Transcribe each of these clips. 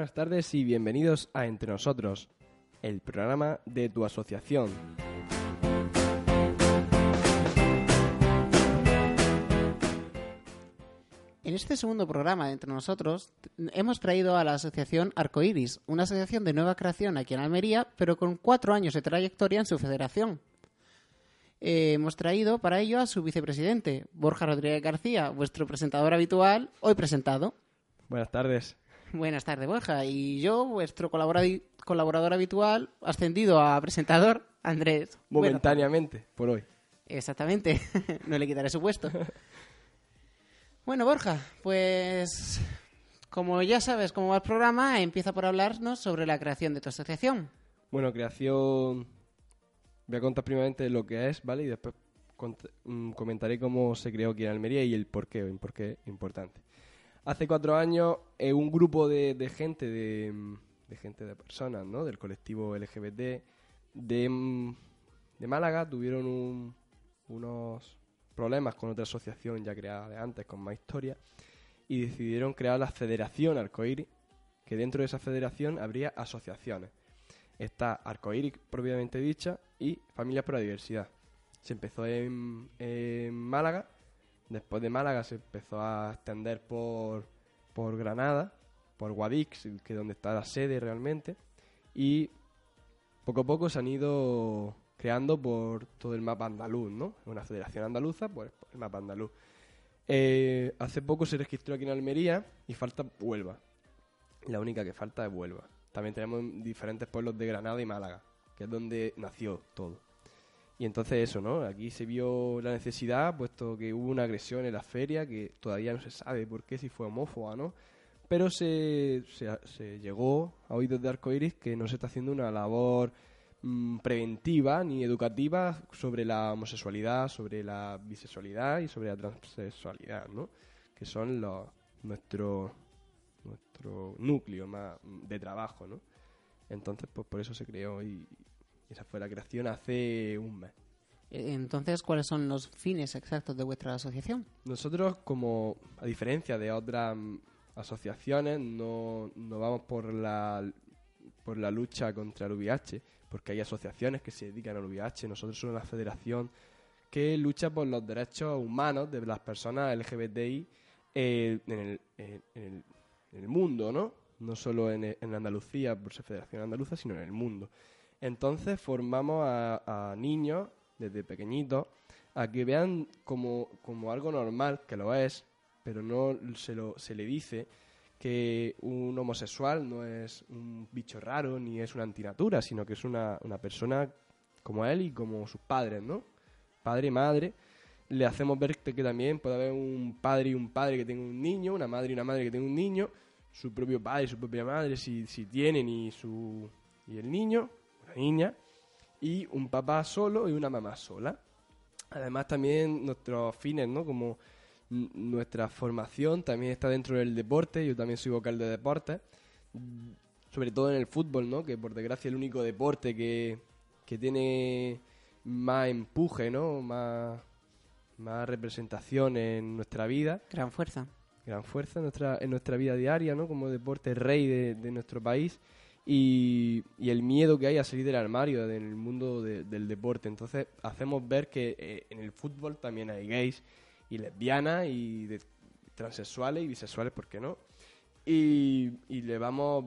buenas tardes y bienvenidos a Entre Nosotros, el programa de tu asociación. En este segundo programa de Entre Nosotros hemos traído a la asociación Arcoiris, una asociación de nueva creación aquí en Almería, pero con cuatro años de trayectoria en su federación. Eh, hemos traído para ello a su vicepresidente, Borja Rodríguez García, vuestro presentador habitual, hoy presentado. Buenas tardes. Buenas tardes, Borja. Y yo, vuestro colabora- colaborador habitual, ascendido a presentador, Andrés. Bueno, Momentáneamente, por hoy. Exactamente, no le quitaré su puesto. Bueno, Borja, pues como ya sabes cómo va el programa, empieza por hablarnos sobre la creación de tu asociación. Bueno, creación... Voy a contar primeramente lo que es, ¿vale? Y después mm, comentaré cómo se creó aquí en Almería y el porqué, el porqué importante. Hace cuatro años, eh, un grupo de, gente, de, gente, de personas, ¿no? Del colectivo LGBT de, Málaga tuvieron un- unos problemas con otra asociación ya creada de antes, con más historia, y decidieron crear la Federación Arcoíris, que dentro de esa federación habría asociaciones. Está Arcoíris propiamente dicha y Familias por la Diversidad. Se empezó en Málaga, después de Málaga se empezó a extender por, por Granada, por Guadix, que es donde está la sede realmente, y poco a poco se han ido creando por todo el mapa andaluz, ¿no? Una federación andaluza, pues el mapa andaluz. Eh, hace poco se registró aquí en Almería y falta Huelva. La única que falta es Huelva. También tenemos diferentes pueblos de Granada y Málaga, que es donde nació todo. Y entonces eso, ¿no? Aquí se vio la necesidad, puesto que hubo una agresión en la feria, que todavía no se sabe por qué, si fue homófoba no, pero se, se, se llegó a oídos de Arcoiris que no se está haciendo una labor mm, preventiva ni educativa sobre la homosexualidad, sobre la bisexualidad y sobre la transexualidad, ¿no? Que son los nuestro nuestro núcleo más mm, de trabajo, ¿no? Entonces, pues por eso se creó y esa fue la creación hace un mes. Eh, Entonces, ¿cuáles son los fines exactos de vuestra asociación? Nosotros, como a diferencia de otras asociaciones, no, no vamos por la, por la lucha contra el VIH, porque hay asociaciones que se dedican al VIH. Nosotros somos una federación que lucha por los derechos humanos de las personas LGBTI eh, en, el, en, el, en el mundo, ¿no? No solo en, en Andalucía, por ser Federación Andaluza, sino en el mundo. Entonces formamos a, niños desde pequeñitos a que vean como, como algo normal, que lo es, pero no se, lo, se le dice que un homosexual no es un bicho raro ni es una antinatura, sino que es una, una persona como él y como sus padres, ¿no? Padre madre. Le hacemos ver que también puede haber un padre y un padre que tenga un niño, una madre y una madre que tenga un niño, su propio padre y su propia madre si, si tienen y, su, y el niño, niña, y un papá solo y una mamá sola. Además también nuestros fines, ¿no? Como nuestra formación también está dentro del deporte, yo también soy vocal de deporte, mm, sobre todo en el fútbol, ¿no? Que por desgracia es el único deporte que, que tiene más empuje, ¿no? Más, más representación en nuestra vida Gran fuerza. gran fuerza en nuestra, en nuestra vida diaria, ¿no? Como deporte rey de, de nuestro país y, el miedo que hay a salir del armario en el mundo de- del deporte. Entonces hacemos ver que eh, en el fútbol también hay gays y lesbianas y de- transexuales y bisexuales, ¿por qué no? Y, le vamos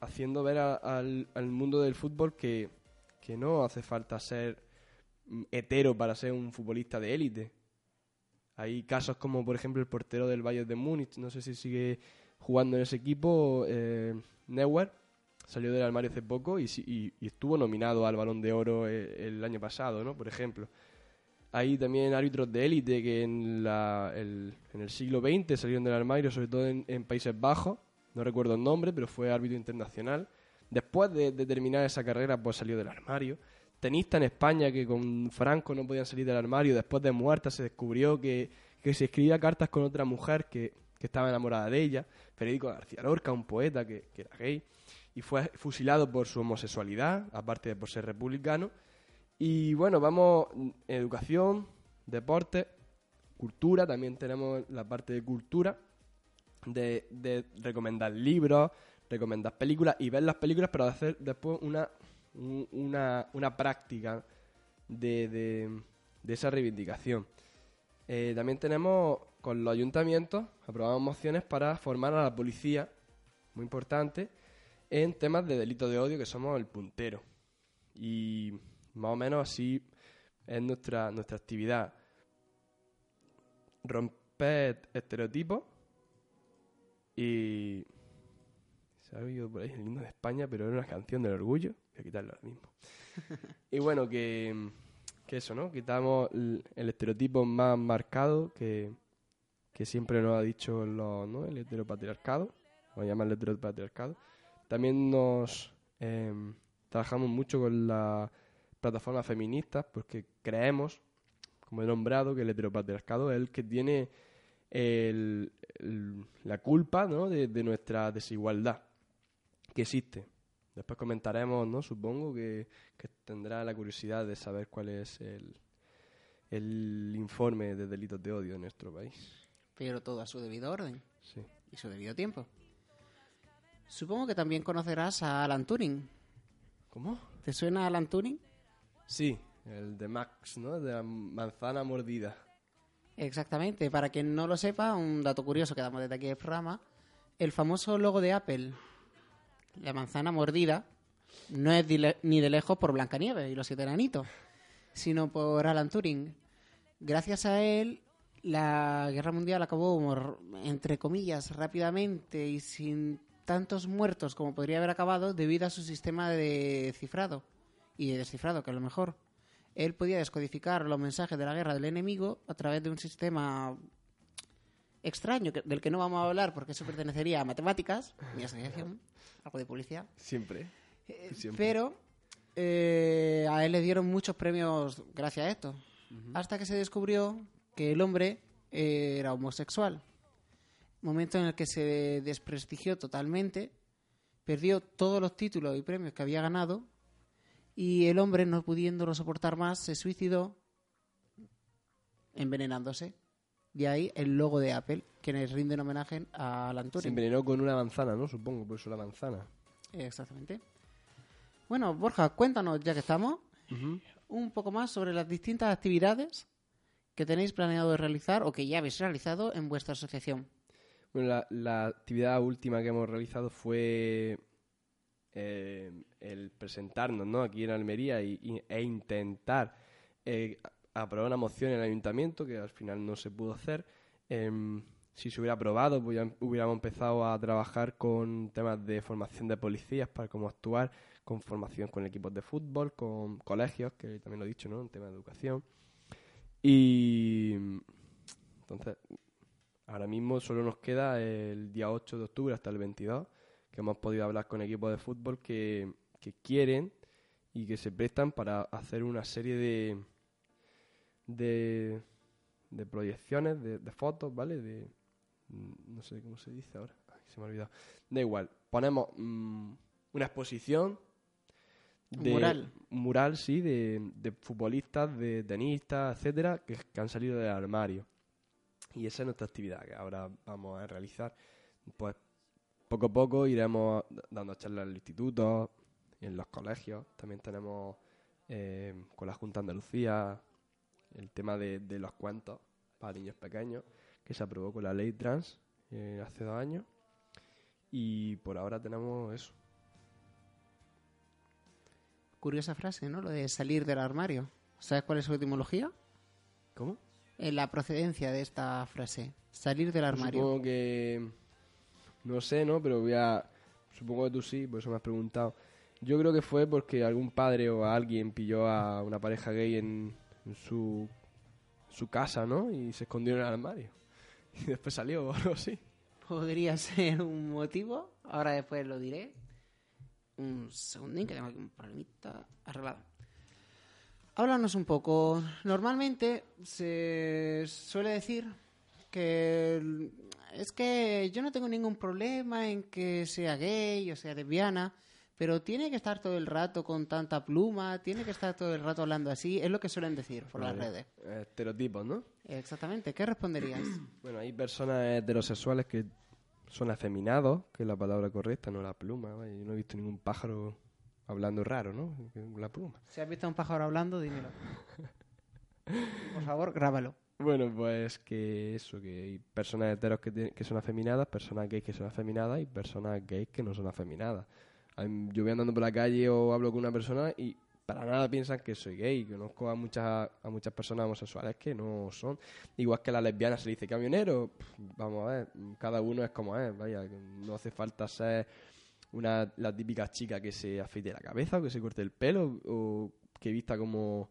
haciendo ver al mundo del fútbol que, que no hace falta ser mm, hetero para ser un futbolista de élite. Hay casos como, por ejemplo, el portero del Bayern de Múnich, no sé si sigue jugando en ese equipo, eh, Neuer, salió del armario hace poco y, y- y estuvo nominado al Balón de Oro eh, el, año pasado, ¿no? Por ejemplo. Hay también árbitros de élite que en, la- el, en el siglo XX salieron del armario, sobre todo en, en Países Bajos, no recuerdo el nombre, pero fue árbitro internacional. Después de, de terminar esa carrera, pues salió del armario. Tenista en España que con Franco no podían salir del armario, después de muerta se descubrió que, que se escribía cartas con otra mujer que, que estaba enamorada de ella. Federico García Lorca, un poeta que, que era gay, y fue fusilado por su homosexualidad, aparte de por ser republicano. Y bueno, vamos, educación, deporte, cultura, también tenemos la parte de cultura, de, de recomendar libros, recomendar películas y ver las películas, pero hacer después una, un- una, una práctica de, de- de esa reivindicación. Eh, también tenemos con los ayuntamientos, aprobamos mociones para formar a la policía, muy importante, en temas de delitos de odio, que somos el puntero. Y más o menos así es nuestra, nuestra actividad. Romper estereotipos y... Se ha oído por ahí el himno de España, pero era una canción del orgullo. Voy a quitarlo ahora mismo. y bueno, que, que eso, ¿no? Quitamos el, el estereotipo más marcado que, que siempre nos ha dicho los, ¿no? el heteropatriarcado. Vamos a llamarlo heteropatriarcado. También nos em, trabajamos mucho con las plataformas feministas porque creemos, como he nombrado, que el heteropatriarcado es el que tiene el- el- la culpa ¿no? de, de nuestra desigualdad que existe. Después comentaremos, ¿no? Supongo que, que tendrá la curiosidad de saber cuál es el, el informe de delitos de odio en nuestro país. Pero todo a su debido orden Sí. y su debido tiempo. Supongo que también conocerás a Alan Turing. ¿Cómo? ¿Te suena Alan Turing? Sí, el de Max, ¿no? De la manzana mordida. Exactamente. Para quien no lo sepa, un dato curioso que damos desde aquí del programa, el famoso logo de Apple, la manzana mordida, no es ni de lejos por Blancanieves y los siete enanitos, sino por Alan Turing. Gracias a él, la guerra mundial acabó, entre comillas, rápidamente y sin tantos muertos como podría haber acabado debido a su sistema de cifrado y de descifrado, que es lo mejor. Él podía descodificar los mensajes de la guerra del enemigo a través de un sistema extraño que- del que no vamos a hablar porque eso pertenecería a matemáticas, mi asociación, algo de publicidad. Siempre. Eh, Siempre. Pero eh, a él le dieron muchos premios gracias a esto. Hasta que se descubrió que el hombre eh, era homosexual. Momento en el que se desprestigió totalmente, perdió todos los títulos y premios que había ganado y el hombre, no pudiéndolo soportar más, se suicidó envenenándose. De ahí el logo de Apple, que les rinde un homenaje a Alan Se Turing. envenenó con una manzana, ¿no? Supongo, por eso la manzana. Exactamente. Bueno, Borja, cuéntanos, ya que estamos, un poco más sobre las distintas actividades que tenéis planeado realizar o que ya habéis realizado en vuestra asociación. Bueno, la, actividad última que hemos realizado fue eh, el presentarnos ¿no? aquí en Almería y, e intentar eh, aprobar una moción en el ayuntamiento que al final no se pudo hacer. Em, si se hubiera aprobado, pues ya hubiéramos empezado a trabajar con temas de formación de policías para cómo actuar, con formación con equipos de fútbol, con colegios, que también lo he dicho, ¿no? En tema de educación. Y entonces, ahora mismo solo nos queda el día 8 de octubre hasta el 22, que hemos podido hablar con equipos de fútbol que, que quieren y que se prestan para hacer una serie de, de, de proyecciones, de, de fotos, ¿vale? De, mm, no sé cómo se dice ahora, Ay, se me ha olvidado. Da igual, ponemos mm, una exposición. Un mural. mural, sí, de, de futbolistas, de tenistas, etcétera, que, que han salido del armario. Y esa es nuestra actividad que ahora vamos a realizar. Pues poco a poco iremos dando charlas en los institutos, en los colegios. También tenemos eh, con la Junta Andalucía el tema de, de los cuentos para niños pequeños, que se aprobó con la ley trans eh, hace dos años. Y por ahora tenemos eso. Curiosa frase, ¿no? Lo de salir del armario. ¿Sabes cuál es su etimología? ¿Cómo? Eh, la procedencia de esta frase. Salir del Pues armario. Supongo que. No sé, ¿no? Pero voy a. Supongo que tú sí, por eso me has preguntado. Yo creo que fue porque algún padre o alguien pilló a una pareja gay en, en su, su casa, ¿no? Y se escondió en el armario. Y después salió o algo así. Podría ser un motivo. Ahora después lo diré. Un segundín, que tengo aquí un problemita arreglado. Háblanos un poco. Normalmente se suele decir que es que yo no tengo ningún problema en que sea gay o sea lesbiana, pero tiene que estar todo el rato con tanta pluma, tiene que estar todo el rato hablando así, es lo que suelen decir por las redes. Estereotipos, ¿no? Exactamente, ¿qué responderías? Bueno, hay personas heterosexuales que son afeminados, que es la palabra correcta, no la pluma. Yo no he visto ningún pájaro hablando raro, ¿no? La pluma. Si has visto a un pájaro hablando, dímelo. Por favor, grábalo. Bueno, pues que eso, que hay personas heteros que, que son afeminadas, personas gays que son afeminadas y personas gays que no son afeminadas. Yo voy andando por la calle o hablo con una persona y para nada piensan que soy gay. Conozco a muchas, a muchas personas homosexuales que no son. Igual que a las lesbianas se le dice camionero. pf, Vamos a ver, cada uno es como es. Vaya, no hace falta ser una, la típica chica que se afeite la cabeza o que se corte el pelo o que vista como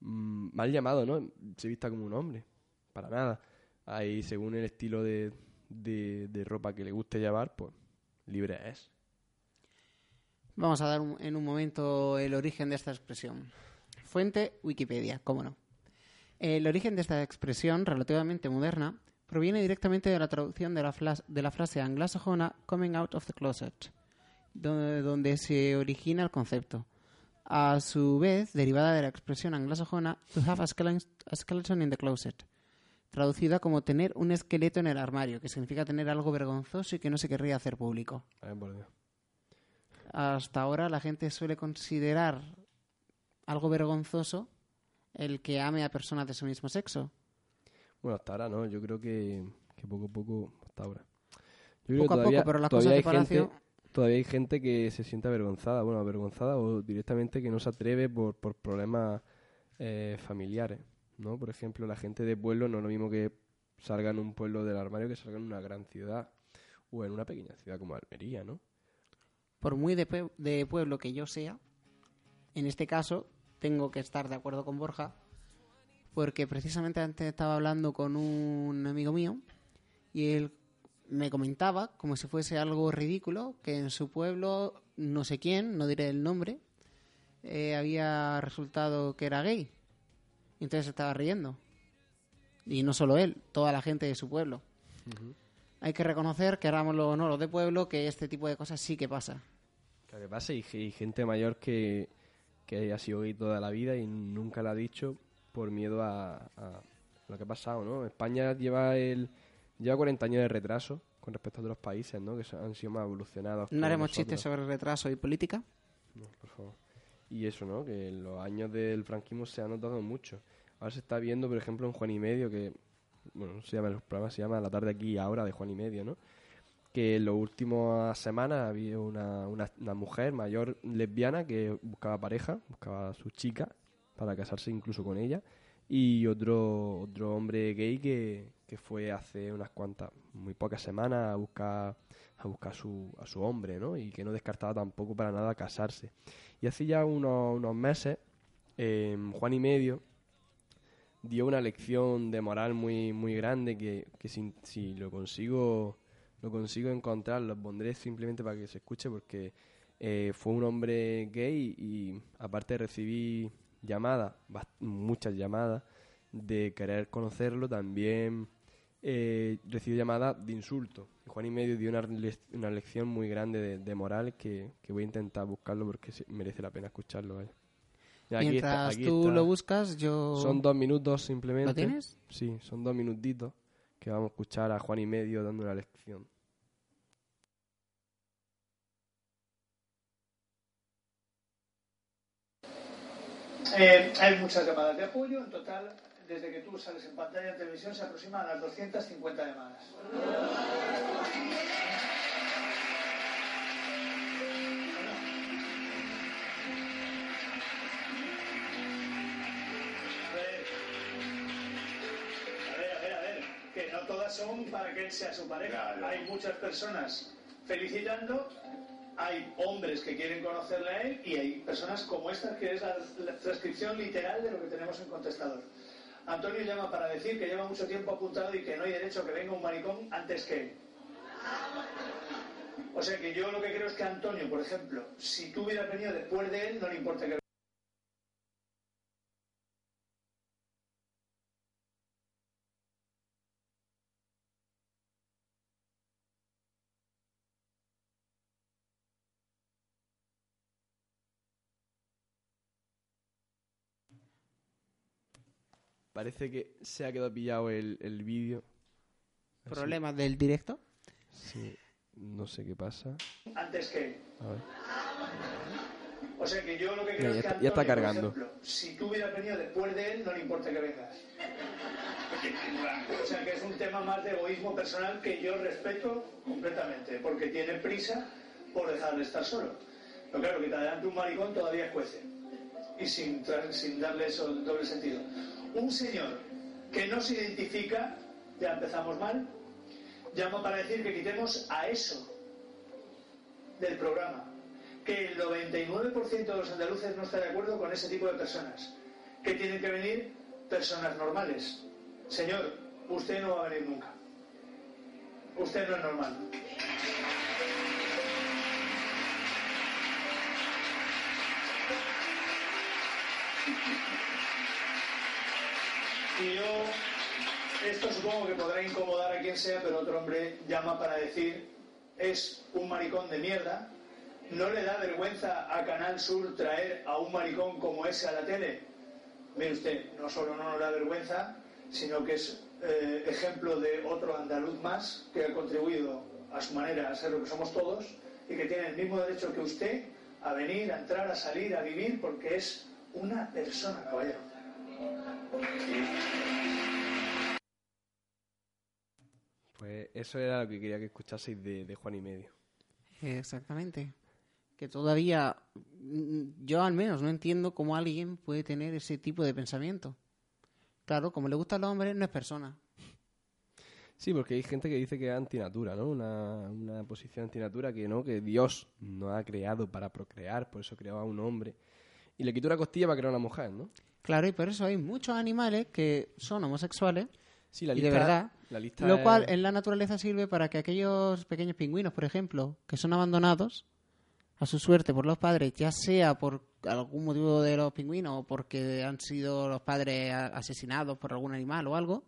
mm, mal llamado, ¿no? Se vista como un hombre. Para nada. Ahí, según el estilo de, de, ropa que le guste llevar, pues libre es. Vamos a dar en un momento el origen de esta expresión. Fuente Wikipedia, cómo no. El origen de esta expresión, relativamente moderna, proviene directamente de la traducción de la, de la frase anglosajona coming out of the closet, donde, donde se origina el concepto. A su vez, derivada de la expresión anglosajona to have a skele- a skeleton in the closet, traducida como tener un esqueleto en el armario, que significa tener algo vergonzoso y que no se querría hacer público. Por Dios. Hasta ahora la gente suele considerar algo vergonzoso el que ame a personas de su mismo sexo. Bueno, hasta ahora no. Yo creo que, que poco a poco, hasta ahora. Yo creo Poco que a poco, pero las cosas de gente-. Todavía hay gente que se siente avergonzada, bueno, avergonzada o directamente que no se atreve por, por problemas eh, familiares, ¿no? Por ejemplo, la gente de pueblo no es lo mismo que salga en un pueblo del armario que salga en una gran ciudad o en una pequeña ciudad como Almería, ¿no? por muy de, pue- de pueblo que yo sea, en este caso tengo que estar de acuerdo con Borja, porque precisamente antes estaba hablando con un amigo mío y él me comentaba, como si fuese algo ridículo, que en su pueblo, no sé quién, no diré el nombre, eh, había resultado que era gay. Y entonces se estaba riendo. Y no solo él, toda la gente de su pueblo. Hay que reconocer, querámoslo o no, los de pueblo, que este tipo de cosas sí que pasa. Claro que pasa, y, y gente mayor que, que ha sido gay toda la vida y nunca la ha dicho por miedo a, a lo que ha pasado, ¿no? España lleva el lleva 40 años de retraso con respecto a otros países, ¿no? Que han sido más evolucionados. No haremos chistes sobre retraso y política. No, por favor. Y eso, ¿no? Que en los años del franquismo se ha notado mucho. Ahora se está viendo, por ejemplo, en Juan y Medio, que, bueno, no se llama el programa, se llama La tarde aquí y ahora de Juan y Medio, ¿no? Que en las últimas semanas había una, una, una mujer mayor lesbiana que buscaba pareja, buscaba a su chica para casarse incluso con ella, y otro, otro hombre gay que, que fue hace unas cuantas, muy pocas semanas a buscar a buscar a su, a su hombre, ¿no? Y que no descartaba tampoco para nada casarse. Y hace ya unos, unos meses, eh, Juan y Medio dio una lección de moral muy, muy grande que, que si, si lo consigo lo consigo encontrar, lo pondré simplemente para que se escuche porque eh, fue un hombre gay y aparte recibí llamadas, muchas llamadas de querer conocerlo, también eh, recibí llamadas de insulto. Y Juan y Medio dio una, le- una lección muy grande de, de moral que, que voy a intentar buscarlo porque merece la pena escucharlo. vaya. Mira, aquí Mientras está- aquí tú está. lo buscas, yo... Son dos minutos simplemente. ¿Lo tienes? Sí, son dos minutitos que vamos a escuchar a Juan y Medio dando una lección. Eh, hay muchas llamadas de apoyo. En total, desde que tú sales en pantalla en televisión, se aproximan a las 250 llamadas. A ver. A ver, a ver, a ver. Que no todas son para que él sea su pareja. Hay muchas personas felicitando hay hombres que quieren conocerle a él y hay personas como esta que es la, la transcripción literal de lo que tenemos en contestador. Antonio llama para decir que lleva mucho tiempo apuntado y que no hay derecho a que venga un maricón antes que él. O sea que yo lo que creo es que Antonio, por ejemplo, si tú hubieras venido después de él, no le importa que... Parece que se ha quedado pillado el, el vídeo. Así. Problemas del directo. Sí, no sé qué pasa. Antes que. A ver. O sea que yo lo que creo ya es que está- ya está Antonio, por cargando. ejemplo, si tú hubieras venido después de él, no le importa que vengas. O sea que es un tema más de egoísmo personal que yo respeto completamente, porque tiene prisa por dejar de estar solo. Pero claro, que te adelante un maricón todavía escuece. Y sin, sin darle eso doble sentido. Un señor que no se identifica, ya empezamos mal, llama para decir que quitemos a eso del programa. Que el 99% de los andaluces no está de acuerdo con ese tipo de personas. Que tienen que venir personas normales. Señor, usted no va a venir nunca. Usted no es normal. Y yo, esto supongo que podrá incomodar a quien sea, pero otro hombre llama para decir, es un maricón de mierda, ¿no le da vergüenza a Canal Sur traer a un maricón como ese a la tele? Mire usted, no solo no nos da vergüenza, sino que es eh, ejemplo de otro andaluz más que ha contribuido a su manera a ser lo que somos todos y que tiene el mismo derecho que usted a venir, a entrar, a salir, a vivir, porque es una persona, caballero. Pues eso era lo que quería que escuchaseis de, de Juan y Medio. Exactamente. Que todavía, mm, yo al menos no entiendo cómo alguien puede tener ese tipo de pensamiento. Claro, como le gusta al hombre, no es persona. Sí, porque hay gente que dice que es antinatura, ¿no? Una, una posición antinatura que no, que Dios nos ha creado para procrear, por eso creó a un hombre. Y le quitó una costilla para crear a una mujer, ¿no? Claro, y por eso hay muchos animales que son homosexuales, Sí, la Y de lista, verdad, la lista lo cual es- en la naturaleza sirve para que aquellos pequeños pingüinos, por ejemplo, que son abandonados a su suerte por los padres, ya sea por algún motivo de los pingüinos o porque han sido los padres asesinados por algún animal o algo,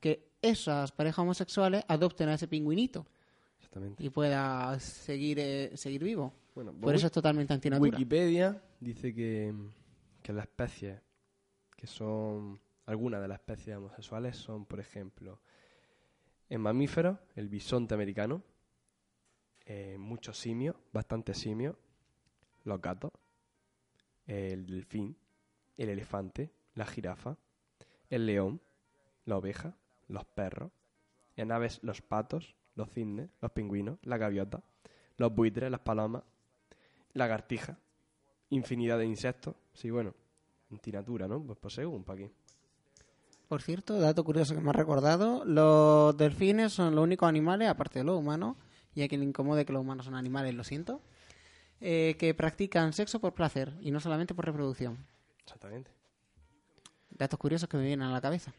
que esas parejas homosexuales adopten a ese pingüinito Exactamente. y pueda seguir eh, seguir vivo. Bueno, Por eso es totalmente antinatura. Wikipedia dice que, que las especies que son algunas de las especies homosexuales son, por ejemplo, en mamíferos, el bisonte americano, eh, muchos simios, bastantes simios, los gatos, el delfín, el elefante, la jirafa, el león, la oveja, los perros, en aves los patos, los cisnes, los pingüinos, la gaviota, los buitres, las palomas, lagartija, infinidad de insectos. Sí, bueno, antinatura, ¿no? Pues, pues según, para aquí. Por cierto, dato curioso que me ha recordado, los delfines son los únicos animales, aparte de los humanos, y a quien le incomode que los humanos son animales, lo siento, eh, que practican sexo por placer y no solamente por reproducción. Exactamente. Datos curiosos que me vienen a la cabeza.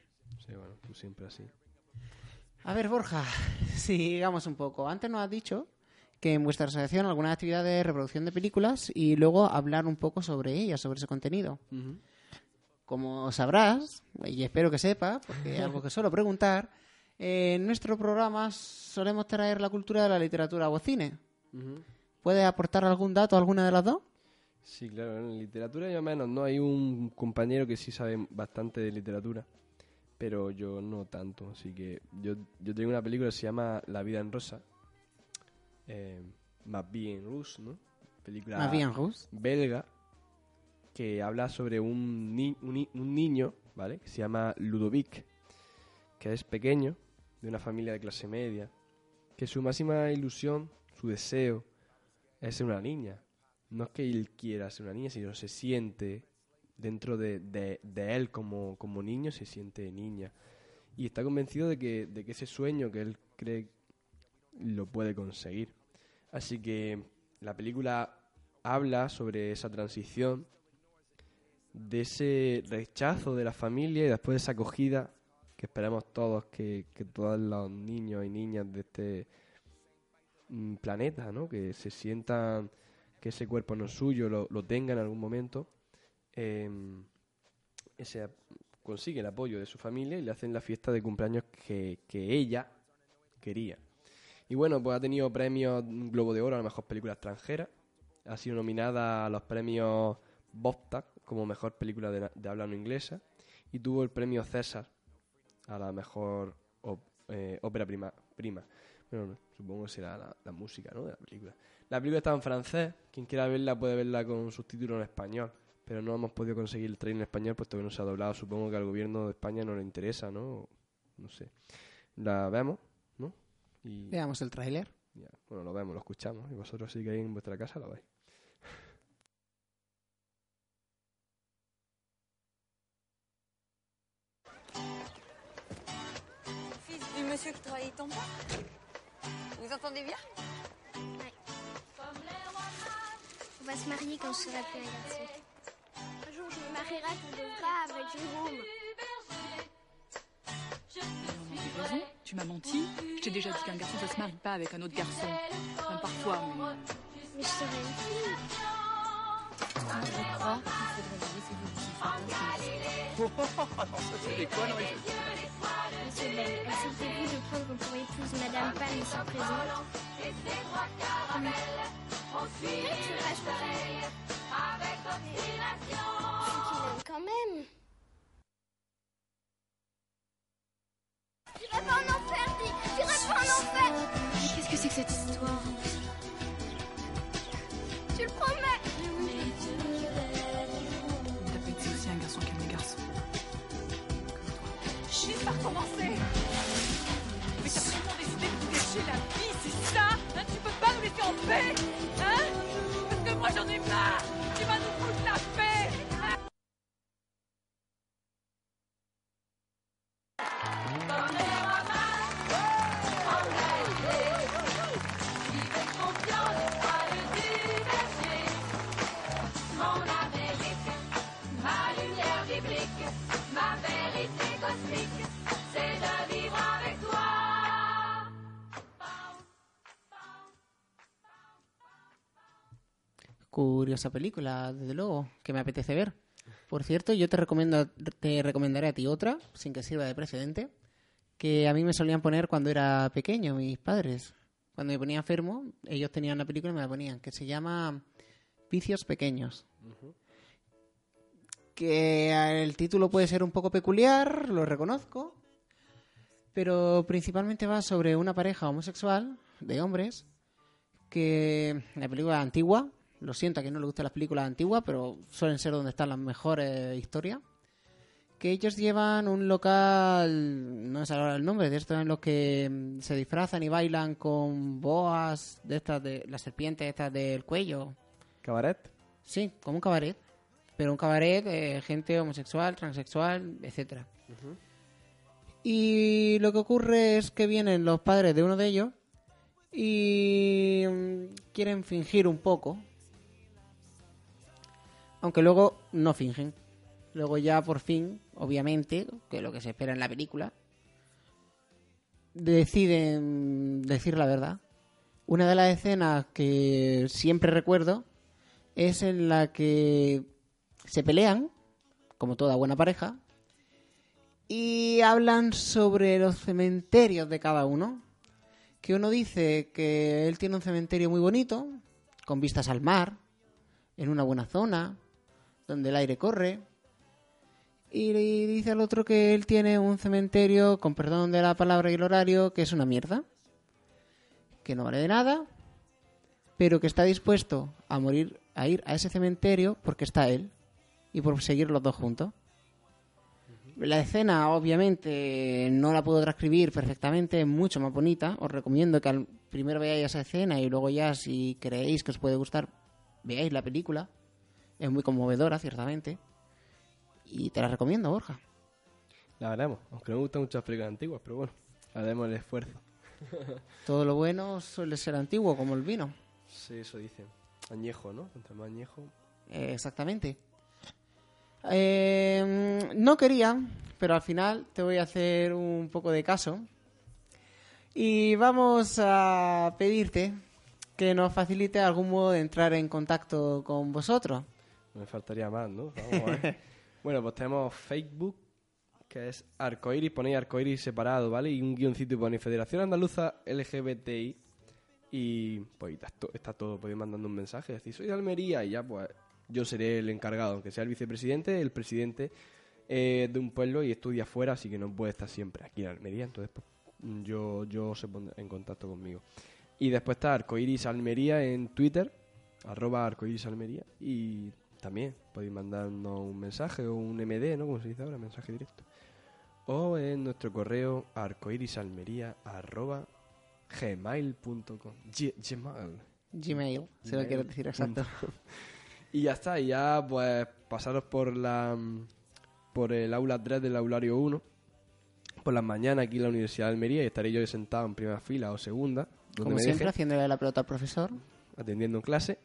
Sí, bueno, tú siempre así. A ver, Borja, sigamos un poco. Antes nos has dicho que en vuestra asociación algunas actividades de reproducción de películas y luego hablar un poco sobre ellas, sobre ese contenido. Como sabrás, y espero que sepas, porque es algo que suelo preguntar, eh, en nuestro programa solemos traer la cultura de la literatura o cine. ¿Puedes aportar algún dato a alguna de las dos? Sí, claro, en literatura yo menos, ¿no? Hay un compañero que sí sabe bastante de literatura, pero yo no tanto, así que yo, yo tengo una película que se llama La vida en rosa, eh, más bien Rus, ¿no? Película belga que habla sobre un, ni- un, ni- un niño, ¿vale? Que se llama Ludovic, que es pequeño, de una familia de clase media, que su máxima ilusión, su deseo, es ser una niña. No es que él quiera ser una niña, sino se siente dentro de, de- de él como, como niño, se siente niña. Y está convencido de que, de que ese sueño que él cree lo puede conseguir. Así que la película habla sobre esa transición, de ese rechazo de la familia y después de esa acogida que esperamos todos que, que todos los niños y niñas de este mm, planeta, ¿no? Que se sientan que ese cuerpo no es suyo, lo, lo tenga en algún momento, eh, ese, consigue el apoyo de su familia y le hacen la fiesta de cumpleaños que, que ella quería. Y bueno, pues ha tenido premios Globo de Oro a la mejor película extranjera. Ha sido nominada a los premios BOFTA como mejor película de, de habla inglesa. Y tuvo el premio César a la mejor eh, ópera prima, prima. Pero no, supongo que será la, música, ¿no? De la película. La película está en francés. Quien quiera verla puede verla con subtítulos en español. Pero no hemos podido conseguir el trailer en español puesto que no se ha doblado. Supongo que al gobierno de España no le interesa, ¿no? No sé. La vemos. Y Veamos el tráiler. bueno, lo vemos, lo escuchamos. Y vosotros si queréis en vuestra casa lo veis. Fils du monsieur qui travaille ton père Vous entendez bien On va se marier quand je serai plus un garçon. Un jour, je me marierai pour de vrai avec Jérôme. T'as raison, tu m'as menti. Je t'ai déjà dit qu'un garçon, ça se marie pas avec un autre garçon. Même parfois, mais... Mais je serai une fille. Je crois qu'il faudrait la laisser vivre son frère. Monsieur Bell, acceptez-vous de prendre pour épouse Madame Pan ici présente Oui, tu restes C'est qu'il aime quand même. J'irai pas en enfer, dis J'irai pas en enfer. Mais qu'est-ce que c'est que cette histoire Tu le promets. T'as pas été aussi un garçon qu'un des garçons. Chine va recommencer Mais t'as vraiment décidé de nous gâcher la vie, c'est ça? Hein Tu peux pas nous laisser en paix? Hein? Parce que moi j'en ai marre Curiosa película, desde luego, que me apetece ver. Por cierto, yo te recomiendo, te recomendaré a ti otra, sin que sirva de precedente, que a mí me solían poner cuando era pequeño, mis padres. Cuando me ponía enfermo, ellos tenían la película y me la ponían, que se llama Vicios Pequeños. Que el título puede ser un poco peculiar, lo reconozco, pero principalmente va sobre una pareja homosexual de hombres que la película es antigua, lo siento a quien no le gustan las películas antiguas, pero suelen ser donde están las mejores historias. Que ellos llevan un local, no sé ahora el nombre, de estos en los que mm, se disfrazan y bailan con boas de estas de las serpientes estas del cuello. ¿Cabaret? Sí, como un cabaret. Pero un cabaret de gente homosexual, transexual, etcétera. Y lo que ocurre es que vienen los padres de uno de ellos y mm, quieren fingir un poco. Aunque luego no fingen. Luego ya por fin, obviamente, que es lo que se espera en la película, deciden decir la verdad. Una de las escenas que siempre recuerdo es en la que se pelean, como toda buena pareja, y hablan sobre los cementerios de cada uno. Que uno dice que él tiene un cementerio muy bonito, con vistas al mar, en una buena zona, donde el aire corre. Y le dice al otro que él tiene un cementerio, con perdón de la palabra y el horario, que es una mierda. Que no vale de nada, pero que está dispuesto a morir, a ir a ese cementerio porque está él. Y por seguir los dos juntos. La escena, obviamente, no la puedo transcribir perfectamente, es mucho más bonita. Os recomiendo que al primero veáis esa escena y luego ya, si creéis que os puede gustar, veáis la película. Es muy conmovedora, ciertamente. Y te la recomiendo, Borja. La veremos. Aunque no me gustan mucho las películas antiguas, pero bueno, haremos el esfuerzo. Todo lo bueno suele ser antiguo, como el vino. Sí, eso dicen. Añejo, ¿no? Entre más añejo. Eh, exactamente. Eh, no quería, pero al final te voy a hacer un poco de caso. Y vamos a pedirte que nos facilite algún modo de entrar en contacto con vosotros. Me faltaría más, ¿no? Vamos a ver. bueno, pues tenemos Facebook, que es arcoiris, ponéis arcoiris separado, ¿vale? Y un guioncito y ponéis Federación Andaluza LGBTI. Y pues está, to- está todo, podéis mandando un mensaje, decir, soy de Almería y ya pues yo seré el encargado, aunque sea el vicepresidente, el presidente eh, de un pueblo y estudia fuera, así que no puede estar siempre aquí en Almería, entonces pues, yo, yo se pondrá en contacto conmigo. Y después está Arcoiris Almería en Twitter, arroba Arcoiris Almería, y también podéis mandarnos un mensaje o un MD, ¿no? Como se dice ahora, mensaje directo. O en nuestro correo arcoirisalmería arroba gmail.com. G- Gmail. Gmail, si lo quieres decir exacto. Y ya está, y ya pues pasaros por la por el aula 3 del aulario 1 por las mañanas aquí en la Universidad de Almería y estaré yo sentado en primera fila o segunda, Como siempre, haciéndole la pelota al profesor. atendiendo en clase.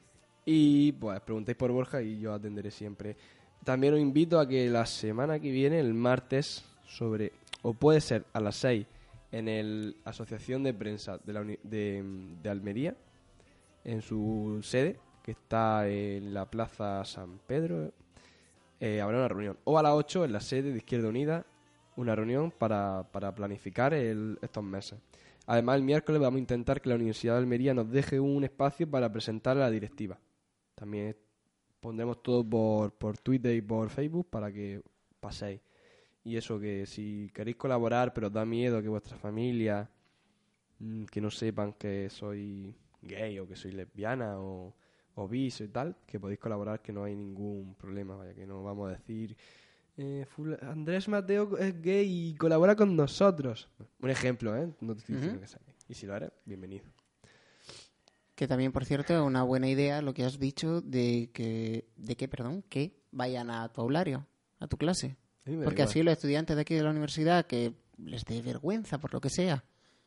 Y pues preguntéis por Borja y yo atenderé siempre. También os invito a que la semana que viene, el martes, sobre, o puede ser a las 6, en el Asociación de Prensa de, la de, de Almería, en su sede, que está en la Plaza San Pedro, eh, habrá una reunión. O a las 8 en la sede de Izquierda Unida, una reunión para, para planificar el- estos meses. Además, el miércoles vamos a intentar que la Universidad de Almería nos deje un espacio para presentar la directiva. También pondremos todo por, por Twitter y por Facebook para que paséis. Y eso, que si queréis colaborar, pero os da miedo que vuestra familia, mm, que no sepan que soy gay o que soy lesbiana o, o bis y tal, que podéis colaborar, que no hay ningún problema, vaya, que no vamos a decir, eh, Andrés Mateo es gay y colabora con nosotros. Un ejemplo, ¿eh? No te estoy diciendo que sea gay. Y si lo eres, bienvenido. Que también, por cierto, es una buena idea lo que has dicho de que, de que, perdón, que vayan a tu aulario, a tu clase. Porque igual. así los estudiantes de aquí de la universidad que les dé vergüenza por lo que sea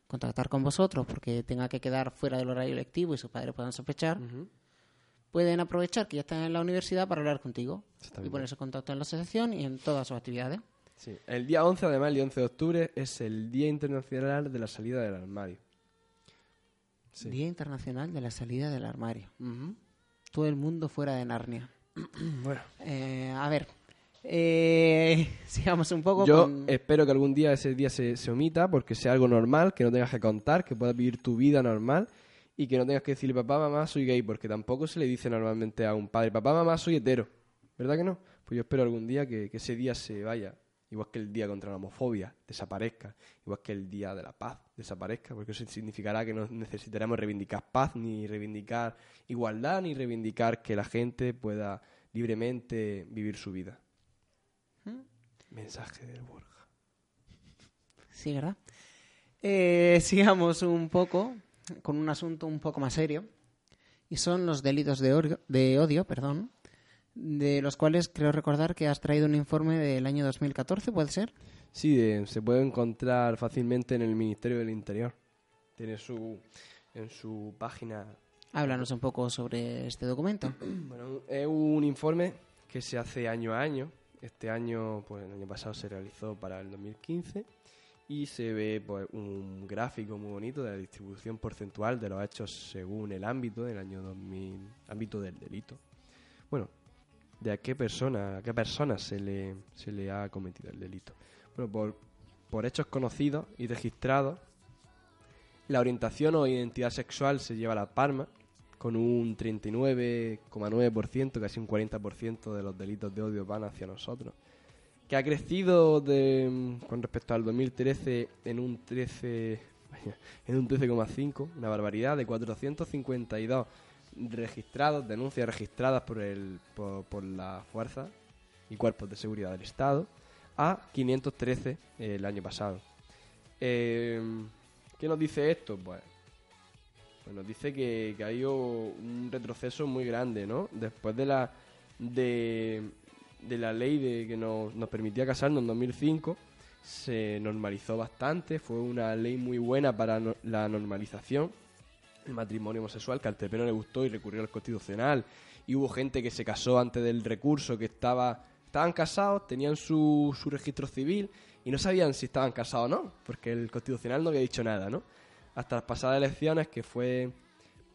contactar con vosotros porque tenga que quedar fuera del horario lectivo y sus padres puedan sospechar, pueden aprovechar que ya están en la universidad para hablar contigo y ponerse en contacto en la asociación y en todas sus actividades. Sí. El día 11, además, el día 11 de octubre, es el Día Internacional de la Salida del Armario. Sí. Día Internacional de la Salida del Armario. Todo el mundo fuera de Narnia. Bueno, Eh, a ver, eh, sigamos un poco yo con... espero que algún día ese día se, se omita porque sea algo normal, que no tengas que contar, que puedas vivir tu vida normal y que no tengas que decirle papá, mamá, soy gay, porque tampoco se le dice normalmente a un padre, papá, mamá, soy hetero. ¿Verdad que no? Pues yo espero algún día que, que ese día se vaya, igual que el día contra la homofobia desaparezca, igual que el día de la paz desaparezca, porque eso significará que no necesitaremos reivindicar paz, ni reivindicar igualdad, ni reivindicar que la gente pueda libremente vivir su vida. Mensaje del Borja. Sí, ¿verdad? Eh, sigamos un poco con un asunto un poco más serio. Y son los delitos de, odio- de odio, perdón, de los cuales creo recordar que has traído un informe del año 2014, ¿puede ser? Sí, se puede encontrar fácilmente en el Ministerio del Interior. Tiene su en su página. Háblanos un poco sobre este documento. Bueno, es un informe que se hace año a año. Este año, pues el año pasado se realizó para el 2015 y se ve pues, un gráfico muy bonito de la distribución porcentual de los hechos según el ámbito del año 2000, ámbito del delito. Bueno, de a qué persona, a qué persona se le, se le ha cometido el delito. Bueno, por, por hechos conocidos y registrados, la orientación o identidad sexual se lleva la palma, con un 39,9%, casi un 40% de los delitos de odio van hacia nosotros, que ha crecido de, con respecto al 2013 en un 13 vaya, en un 13,5, una barbaridad de 452 registrados, denuncias registradas por el por, por la fuerza y cuerpos de seguridad del Estado a 513 el año pasado. Eh, ¿Qué nos dice esto? Pues pues nos dice que, que ha habido un retroceso muy grande, ¿no? Después de la de, de la ley de que nos, nos permitía casarnos en 2005, se normalizó bastante, fue una ley muy buena para la normalización el matrimonio homosexual, que al no le gustó y recurrió al Constitucional, y hubo gente que se casó antes del recurso, que estaba estaban casados, tenían su, su registro civil y no sabían si estaban casados o no, porque el Constitucional no había dicho nada, ¿no? hasta las pasadas elecciones, que fue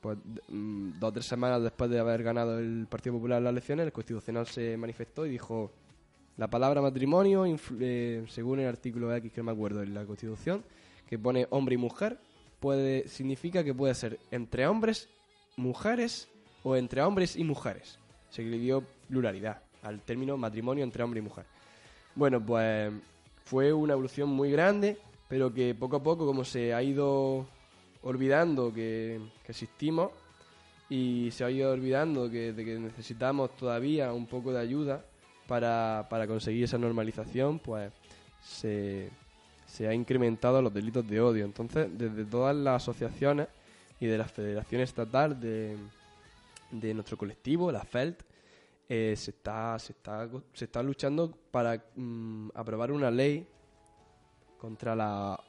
pues, mm, dos o tres semanas después de haber ganado el Partido Popular las elecciones, el Constitucional se manifestó y dijo la palabra matrimonio, eh, según el artículo X, que no me acuerdo, en la Constitución, que pone hombre y mujer, puede significa que puede ser entre hombres, mujeres o entre hombres y mujeres. Se le dio pluralidad al término matrimonio entre hombre y mujer. Bueno, pues fue una evolución muy grande, pero que poco a poco, como se ha ido olvidando que, existimos y se ha ido olvidando que, de que necesitamos todavía un poco de ayuda para, para conseguir esa normalización, pues se, se ha incrementado los delitos de odio. Entonces, desde todas las asociaciones y de la Federación Estatal de, de nuestro colectivo, la FELT, eh, se, está, se, está, se está luchando para mm, aprobar una ley contra la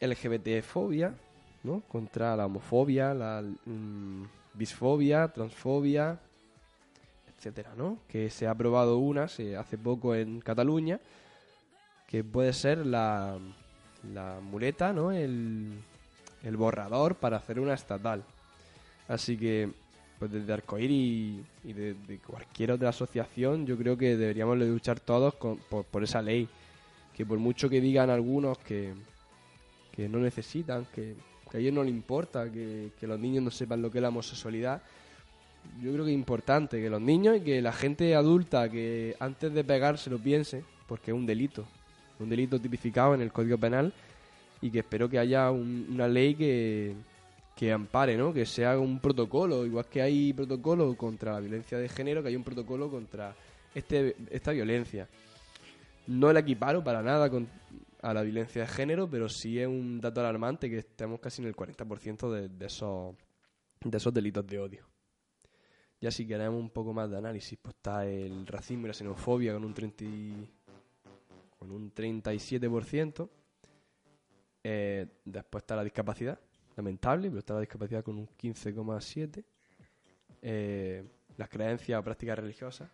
LGBT-fobia, ¿no? contra la homofobia, la mm, bisfobia, transfobia, etcétera, ¿no? Que se ha aprobado una se hace poco en Cataluña, que puede ser la, muleta, ¿no? El, borrador para hacer una estatal. Así que, pues desde Arcoíris y, y de, cualquier otra asociación, yo creo que deberíamos luchar todos con- por, por esa ley. Que por mucho que digan algunos que, no necesitan, que, que a ellos no les importa, que, que los niños no sepan lo que es la homosexualidad, yo creo que es importante que los niños y que la gente adulta que antes de pegarse lo piense, porque es un delito, un delito tipificado en el Código Penal y que espero que haya un- una ley que, que ampare, ¿no? Que sea un protocolo, igual que hay protocolo contra la violencia de género, que hay un protocolo contra este, esta violencia. No la equiparo para nada con, a la violencia de género, pero sí es un dato alarmante que estemos casi en el 40% de, de esos, de esos delitos de odio. Ya si queremos un poco más de análisis, pues está el racismo y la xenofobia con un 30 y- con un 37%. Eh, después está la discapacidad, lamentable, pero está la discapacidad con un 15,7%. Eh, las creencias o prácticas religiosas.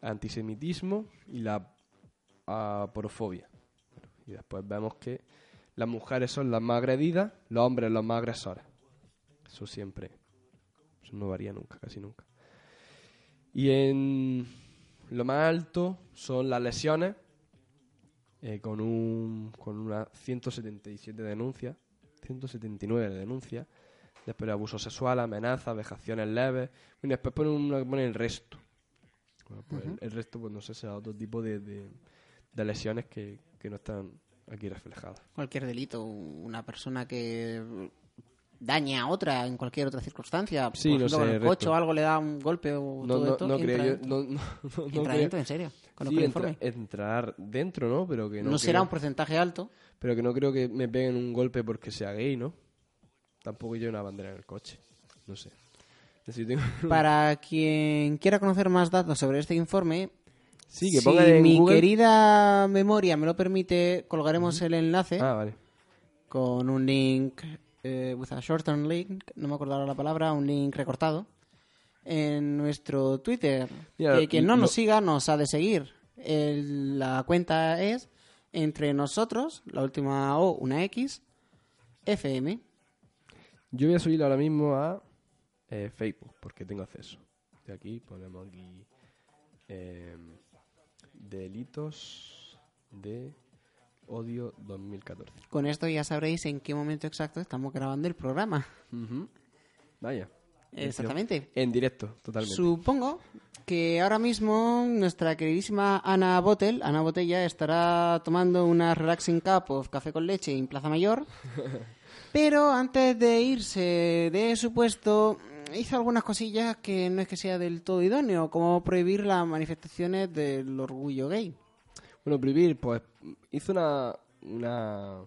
Antisemitismo y la aporofobia. Bueno, y después vemos que las mujeres son las más agredidas, los hombres los más agresores. Eso siempre. Eso no varía nunca, casi nunca. Y en lo más alto son las lesiones, eh, con, un, con unas 177 denuncias, 179 denuncias. Después abuso sexual, amenazas, vejaciones leves. Y después pone, una- pone el resto. Bueno, pues el, el resto, pues no sé, será otro tipo de, de- de lesiones que, que no están aquí reflejadas. Cualquier delito, una persona que daña a otra en cualquier otra circunstancia, Sí, por no ejemplo, sé, con el coche o algo le da un golpe o No, todo no, esto, no creo yo. No, no, no, no entra dentro, en serio, con Sí, entra- entrar dentro, ¿no? Pero que no, No, será creo- un porcentaje alto. Pero que no creo que me peguen un golpe porque sea gay, ¿no? Tampoco llevo una bandera en el coche. No sé. Necesito- Para quien quiera conocer más datos sobre este informe, Sí, que si pongan en mi Google- querida memoria me lo permite, colgaremos el enlace Ah, vale. con un link, eh, with a shortened link, no me acuerdo ahora la palabra, un link recortado, en nuestro Twitter. Mira, que quien no lo- nos siga nos ha de seguir. El- la cuenta es entre nosotros, la última O, una X, FM. Yo voy a subirlo ahora mismo a eh, Facebook porque tengo acceso. De aquí ponemos aquí eh, delitos de odio 2014. Con esto ya sabréis en qué momento exacto estamos grabando el programa. Vaya. Exactamente. En directo, totalmente. Supongo que ahora mismo nuestra queridísima Ana Botel, Ana Botella, estará tomando una relaxing cup of café con leche en Plaza Mayor. Pero antes de irse de su puesto, hizo algunas cosillas que no es que sea del todo idóneo, como prohibir las manifestaciones del orgullo gay. Bueno, prohibir, pues hizo una, una...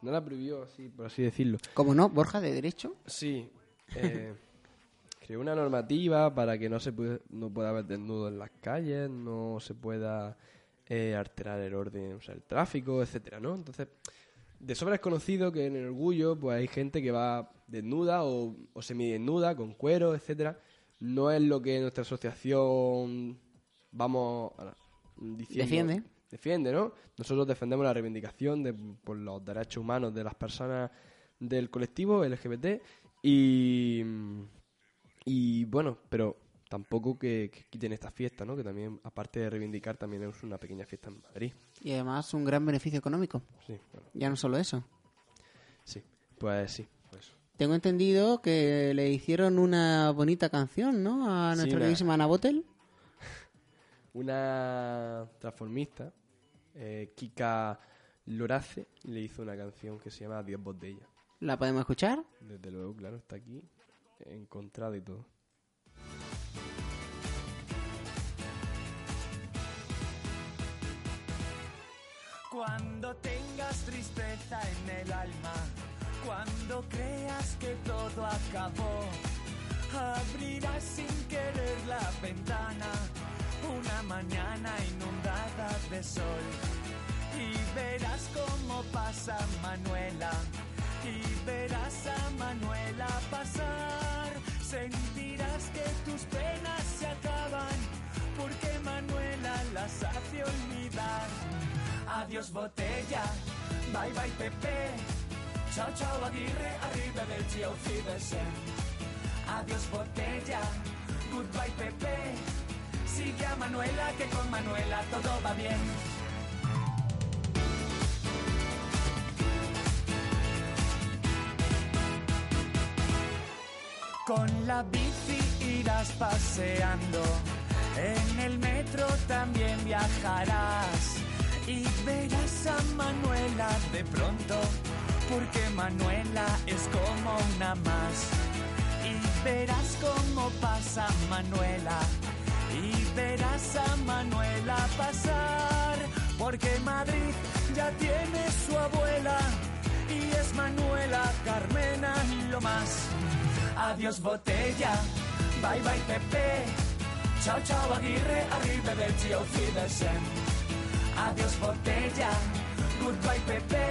No la prohibió, así, por así decirlo. Como no, Borja, de derecho. Sí. eh, creó una normativa para que no se puede, no pueda haber desnudo en las calles, no se pueda eh, alterar el orden, o sea, el tráfico, etcétera, ¿no? Entonces, de sobra es conocido que en el orgullo pues hay gente que va desnuda o, o semidesnuda, con cuero, etcétera. No es lo que nuestra asociación vamos diciendo. Defiende. Defiende, ¿no? Nosotros defendemos la reivindicación de, por los derechos humanos de las personas del colectivo LGBT y, y bueno, pero tampoco que, que quiten esta fiesta, ¿no? Que también, aparte de reivindicar, también es una pequeña fiesta en Madrid. Y además un gran beneficio económico. Sí, bueno, Ya no solo eso. sí. Pues sí, pues. Tengo entendido que le hicieron una bonita canción, ¿no? A Sí, nuestra una- queridísima Ana Botel. Una transformista eh, Kika Lorace le hizo una canción que se llama Diez Botellas. ¿La podemos escuchar? Desde luego, claro, está aquí encontrado y todo. Cuando tengas tristeza en el alma, cuando creas que todo acabó, abrirás sin querer la ventana una mañana inundada de sol y verás cómo pasa Manuela y verás a Manuela pasar. Sentirás que tus penas se acaban porque Manuela las hace olvidar. Adiós botella, bye bye Pepe. Chao chao Aguirre, arrivederci auf Wiedersehen. Adiós botella, goodbye Pepe. Sigue a Manuela que con Manuela todo va bien. Con la bici irás paseando, en el metro también viajarás y verás a Manuela de pronto, porque Manuela es como una más. Y verás cómo pasa Manuela, porque Madrid ya tiene su abuela, y es Manuela Carmena lo más. Adiós botella, bye bye Pepe, chao chao Aguirre, arrivederci auf Wiedersehen. Adiós botella, goodbye Pepe,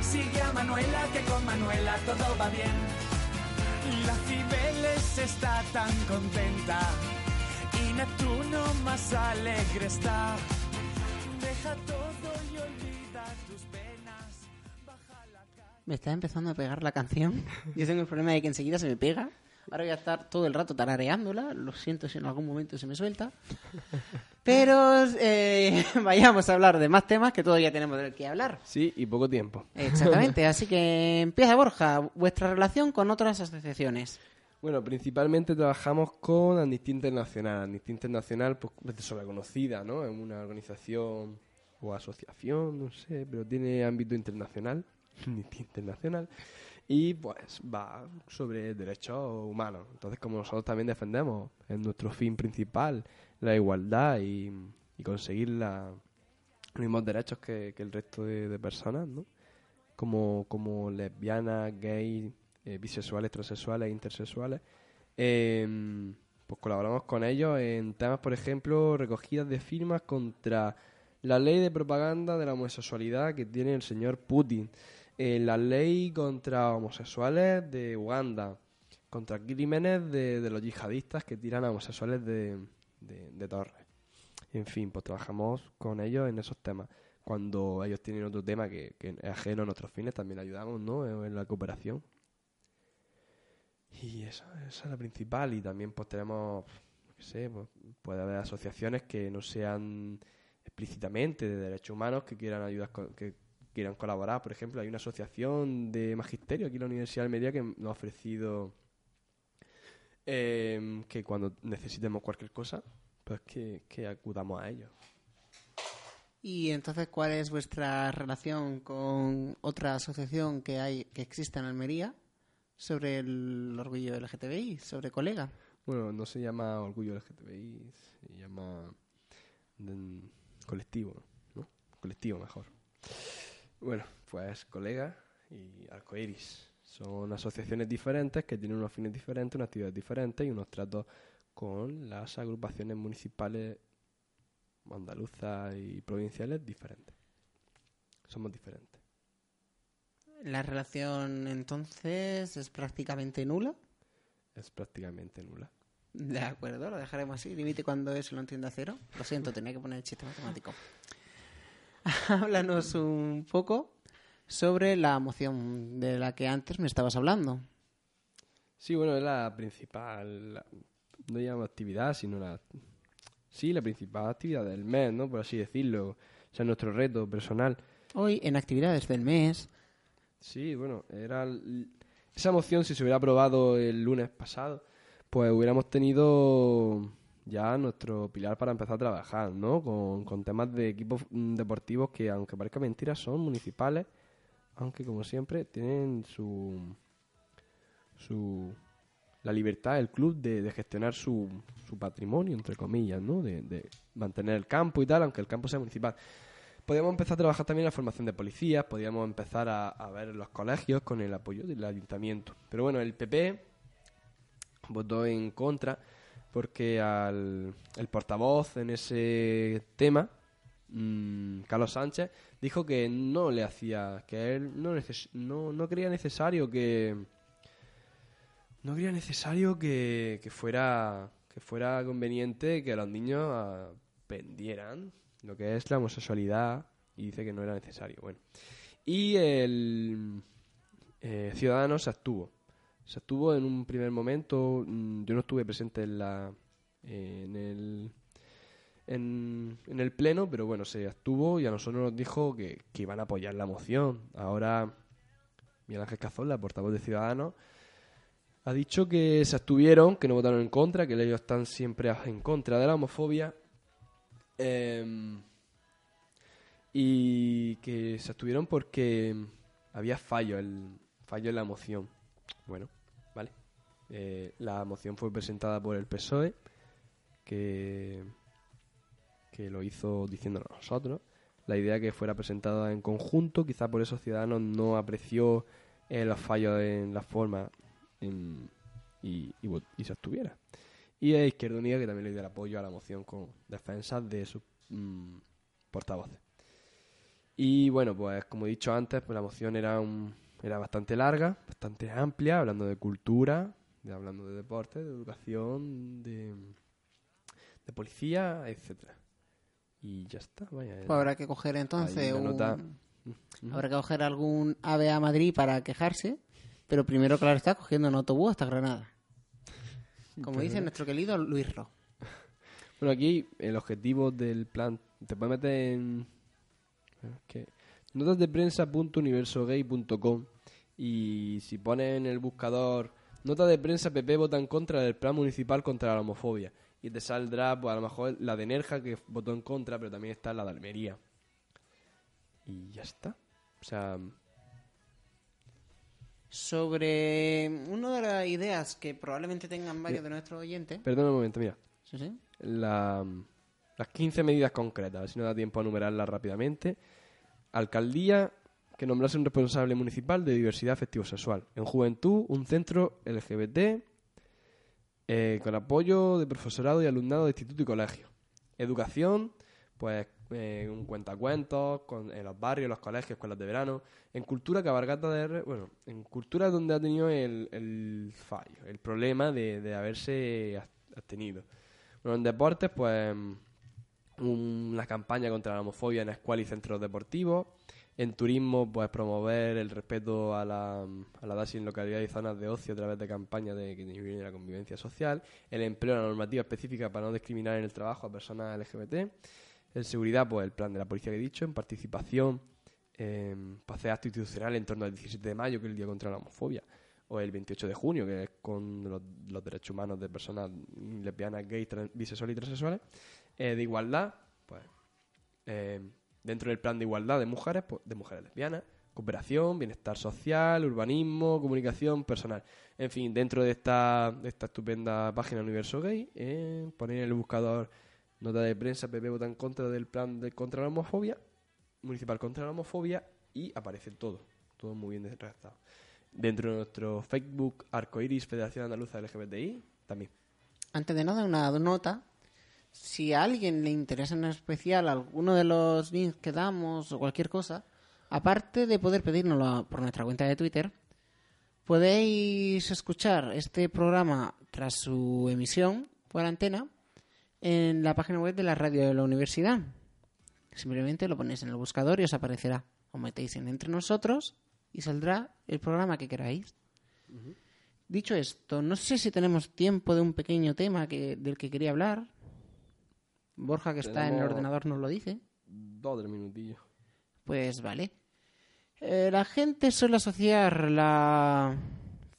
sigue a Manuela que con Manuela todo va bien. La Cibeles está tan contenta Neptuno más alegre está. Deja todo y olvida tus penas. Baja la calle. Me está empezando a pegar la canción. Yo tengo el problema de que enseguida se me pega. Ahora voy a estar todo el rato tarareándola. Lo siento si en algún momento se me suelta. Pero eh, vayamos a hablar de más temas que todavía tenemos del que hablar. Sí, y poco tiempo. Exactamente. Así que empieza Borja. Vuestra relación con otras asociaciones. Bueno, principalmente trabajamos con Amnistía Internacional. Amnistía Internacional, pues es sobreconocida, ¿no? Es una organización o asociación, no sé, pero tiene ámbito internacional, Amnistía Internacional, y pues va sobre derechos humanos. Entonces, como nosotros también defendemos, es nuestro fin principal, la igualdad y, conseguir la- los mismos derechos que, el resto de, de personas, ¿no? Como, como lesbianas, gays, eh, bisexuales, transexuales, intersexuales. Em, pues colaboramos con ellos en temas, por ejemplo, recogidas de firmas contra la ley de propaganda de la homosexualidad que tiene el señor Putin, eh, la ley contra homosexuales de Uganda, contra crímenes de, de los yihadistas que tiran a homosexuales de, de, de torres. En fin, pues trabajamos con ellos en esos temas. Cuando ellos tienen otro tema que, que es ajeno a nuestros fines, también ayudamos, ¿no? En la cooperación. Y esa, esa es la principal. Y también pues tenemos, qué sé, pues, puede haber asociaciones que no sean explícitamente de derechos humanos que quieran ayudar, que quieran colaborar. Por ejemplo, hay una asociación de magisterio aquí en la Universidad de Almería que nos ha ofrecido em, que cuando necesitemos cualquier cosa, pues que, que acudamos a ellos. Y entonces, ¿cuál es vuestra relación con otra asociación que hay que existe en Almería sobre el orgullo LGTBI, sobre colega? Bueno, no se llama Orgullo LGTBI, se llama mm, colectivo, ¿no? Colectivo mejor. Bueno, pues colega y arcoiris. Son asociaciones diferentes que tienen unos fines diferentes, unas actividades diferentes y unos tratos con las agrupaciones municipales andaluzas y provinciales diferentes. Somos diferentes. La relación entonces es prácticamente nula. Es prácticamente nula. De acuerdo, lo dejaremos así. Límite cuando eso lo entienda cero. Lo siento, tenía que poner el chiste matemático. Háblanos un poco sobre la moción de la que antes me estabas hablando. Sí, bueno, es la principal, no llamo actividad, sino la, sí, la principal actividad del mes, ¿no? Por así decirlo. O sea, nuestro reto personal. Hoy, en actividades del mes, Sí, bueno, era esa moción si se hubiera aprobado el lunes pasado, pues hubiéramos tenido ya nuestro pilar para empezar a trabajar, ¿no? Con, con temas de equipos mm, deportivos que, aunque parezca mentira, son municipales, aunque como siempre tienen su su la libertad del club de, de gestionar su, su patrimonio, entre comillas, ¿no? De, de mantener el campo y tal, aunque el campo sea municipal. Podríamos empezar a trabajar también la formación de policías, podríamos empezar a, ver los colegios con el apoyo del ayuntamiento. Pero bueno, el PP votó en contra porque al el portavoz en ese tema, mm, Carlos Sánchez, dijo que no le hacía, que él no, neces- no, no creía necesario que no creía necesario que, que fuera que fuera conveniente que los niños aprendieran lo que es la homosexualidad y dice que no era necesario. Bueno, y el eh, Ciudadanos se abstuvo. Se abstuvo en un primer momento. mm, Yo no estuve presente en la en el en, en el pleno, pero bueno, se abstuvo y a nosotros nos dijo que, que iban a apoyar la moción. Ahora Miguel Ángel Cazón, la portavoz de Ciudadanos, ha dicho que se abstuvieron, que no votaron en contra, que ellos están siempre en contra de la homofobia. Em, y que se abstuvieron porque había fallo, el fallo en la moción. Bueno, vale. Eh, la moción fue presentada por el PSOE, que, que lo hizo diciéndonos nosotros. La idea que fuera presentada en conjunto, quizá por eso Ciudadanos no apreció eh, los fallos en la forma y, y se abstuviera. Y a Izquierda Unida, que también le dio el apoyo a la moción con defensas de sus mm, portavoces. Y bueno, pues como he dicho antes, pues la moción era un, era bastante larga, bastante amplia, hablando de cultura, de, hablando de deporte, de educación, de, de policía, etcétera. Y ya está, vaya. Pues habrá que coger entonces un- nota. Habrá que coger algún ave a Madrid para quejarse, pero primero, claro, está cogiendo un autobús hasta Granada. Como dice nuestro querido Luis Ro. Bueno, aquí el objetivo del plan. Te puedes meter en. es que- notasdeprensa.universogay.com y si pones en el buscador nota de prensa PP vota en contra del plan municipal contra la homofobia y te saldrá pues a lo mejor la de Nerja que votó en contra pero también está la de Almería y ya está o sea Sobre una de las ideas que probablemente tengan varios de nuestros oyentes. perdona un momento mira Sí, sí. la- las 15 medidas concretas, a ver si nos da tiempo a enumerarlas rápidamente. Alcaldía que nombrase un responsable municipal de diversidad afectivo-sexual. En juventud, un centro LGBT eh, con apoyo de profesorado y alumnado de instituto y colegio. Educación, pues eh, un cuentacuentos con, en los barrios, los colegios, escuelas de verano. En cultura, cabalgata de... re- Bueno, en cultura donde ha tenido el, el fallo, el problema de, de haberse abstenido. Bueno, en deportes, pues un- una campaña contra la homofobia en escuelas y centros deportivos. En turismo, pues promover el respeto a la, a la DASI en localidades y zonas de ocio a través de campañas de que disminuyen la convivencia social. El empleo, la normativa específica para no discriminar en el trabajo a personas LGBT. En seguridad, pues el plan de la policía que he dicho. En participación, eh, acto institucional en torno al 17 de mayo, que es el Día contra la Homofobia. O el 28 de junio, que es con los, derechos humanos de personas lesbianas, gays, bisexuales y transexuales. Eh, de igualdad, pues eh, dentro del plan de igualdad de mujeres, pues, de mujeres lesbianas, cooperación, bienestar social, urbanismo, comunicación personal. En fin, dentro de esta, de esta estupenda página Universo Gay, eh, poner en el buscador nota de prensa, PP vota en contra del plan de contra la homofobia, municipal contra la homofobia, y aparece todo, todo muy bien redactado. Dentro de nuestro Facebook Arcoiris Federación Andaluza LGBTI, también. Antes de nada, una nota. Si a alguien le interesa en especial alguno de los links que damos o cualquier cosa, aparte de poder pedírnoslo por nuestra cuenta de Twitter, podéis escuchar este programa tras su emisión por antena en la página web de la radio de la universidad. Simplemente lo ponéis en el buscador y os aparecerá. Os metéis en Entre Nosotros y saldrá el programa que queráis. Dicho esto, no sé si tenemos tiempo de un pequeño tema que, del que quería hablar. Borja, que está en el ordenador, nos lo dice. Dos tres minutillos. Pues vale. Eh, la gente suele asociar la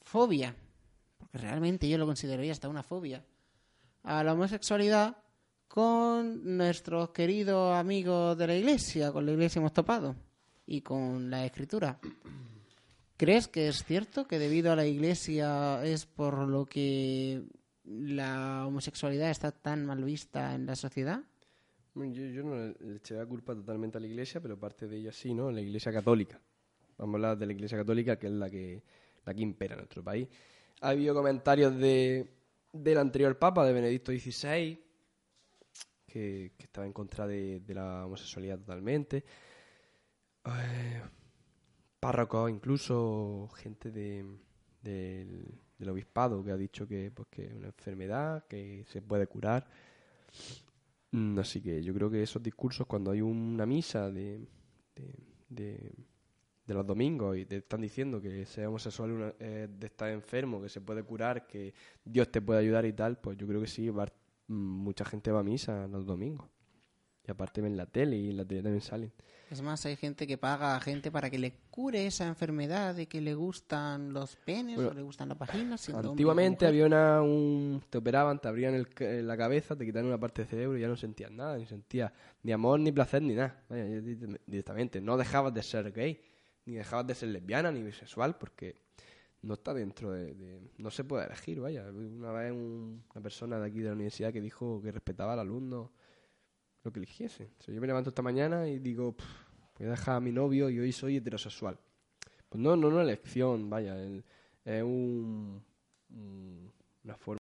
fobia, porque realmente yo lo consideraría hasta una fobia, a la homosexualidad con nuestros queridos amigos de la iglesia, con la iglesia hemos topado y con la escritura. ¿Crees que es cierto que debido a la iglesia es por lo que la homosexualidad está tan mal vista en la sociedad? Yo, no le le eché la culpa totalmente a la iglesia, pero parte de ella sí, ¿no? La iglesia católica. Vamos a hablar de la iglesia católica, que es la que, la que impera en nuestro país. Ha habido comentarios de, del anterior papa, de Benedicto XVI, que, estaba en contra de, la homosexualidad totalmente. Eh, párrocos, incluso gente de, del, obispado, que ha dicho que, pues, que es una enfermedad, que se puede curar. Mm, Así que yo creo que esos discursos, cuando hay una misa de- de los domingos y te están diciendo que ser homosexual una- es de estar enfermo, que se puede curar, que Dios te puede ayudar y tal, pues yo creo que sí, va- mm, mucha gente va a misa los domingos. Y aparte ven la tele y en la tele también salen. Es más, hay gente que paga a gente para que le cure esa enfermedad de que le gustan los penes Bueno, o le gustan las vaginas. Antiguamente había una, un... te operaban, te abrían el ca- la cabeza, te quitaban una parte del cerebro y ya no sentías nada, ni sentías ni amor, ni placer, ni nada. Vaya, ya di- directamente. No dejabas de ser gay, ni dejabas de ser lesbiana, ni bisexual, porque no está dentro de... no se puede elegir, vaya. Una vez un- una persona de aquí de la universidad que dijo que respetaba al alumno lo que eligiese. Yo me levanto esta mañana y digo, "Pff, voy a dejar a mi novio y hoy soy heterosexual. Pues no, no, es elección, vaya, es un- una forma